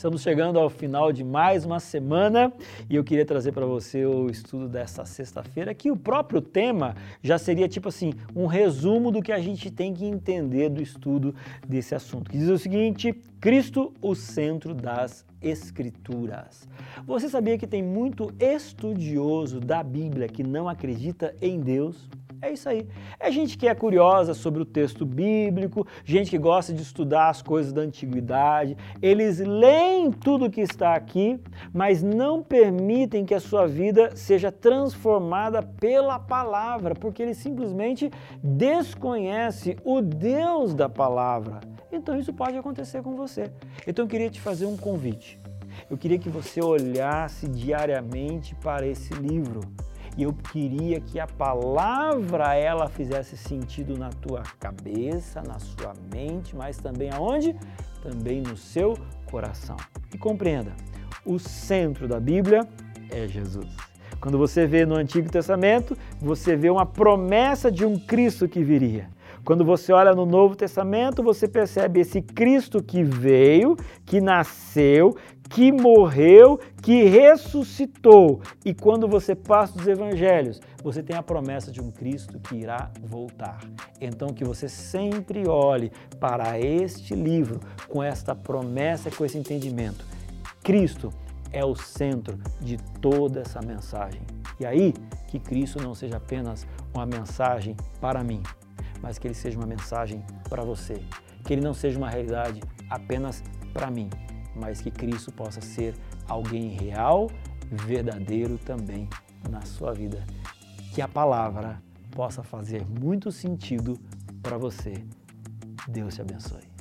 Estamos chegando ao final de mais uma semana e eu queria trazer para você o estudo dessa sexta-feira, que o próprio tema já seria tipo assim, um resumo do que a gente tem que entender do estudo desse assunto. Que diz o seguinte: Cristo, o centro das Escrituras. Você sabia que tem muito estudioso da Bíblia que não acredita em Deus? É isso aí. É gente que é curiosa sobre o texto bíblico, gente que gosta de estudar as coisas da antiguidade. Eles leem tudo que está aqui, mas não permitem que a sua vida seja transformada pela palavra, porque eles simplesmente desconhecem o Deus da palavra. Então isso pode acontecer com você. Então eu queria te fazer um convite. Eu queria que você olhasse diariamente para esse livro e eu queria que a palavra ela fizesse sentido na tua cabeça, na sua mente, mas também aonde? Também no seu coração. E compreenda, o centro da Bíblia é Jesus. Quando você vê no Antigo Testamento, você vê uma promessa de um Cristo que viria. Quando você olha no Novo Testamento, você percebe esse Cristo que veio, que nasceu, que morreu, que ressuscitou. E quando você passa dos evangelhos, você tem a promessa de um Cristo que irá voltar. Então que você sempre olhe para este livro com esta promessa, com esse entendimento. Cristo é o centro de toda essa mensagem. E aí, que Cristo não seja apenas uma mensagem para mim, mas que ele seja uma mensagem para você. Que ele não seja uma realidade apenas para mim, mas que Cristo possa ser alguém real, verdadeiro também na sua vida. Que a palavra possa fazer muito sentido para você. Deus te abençoe.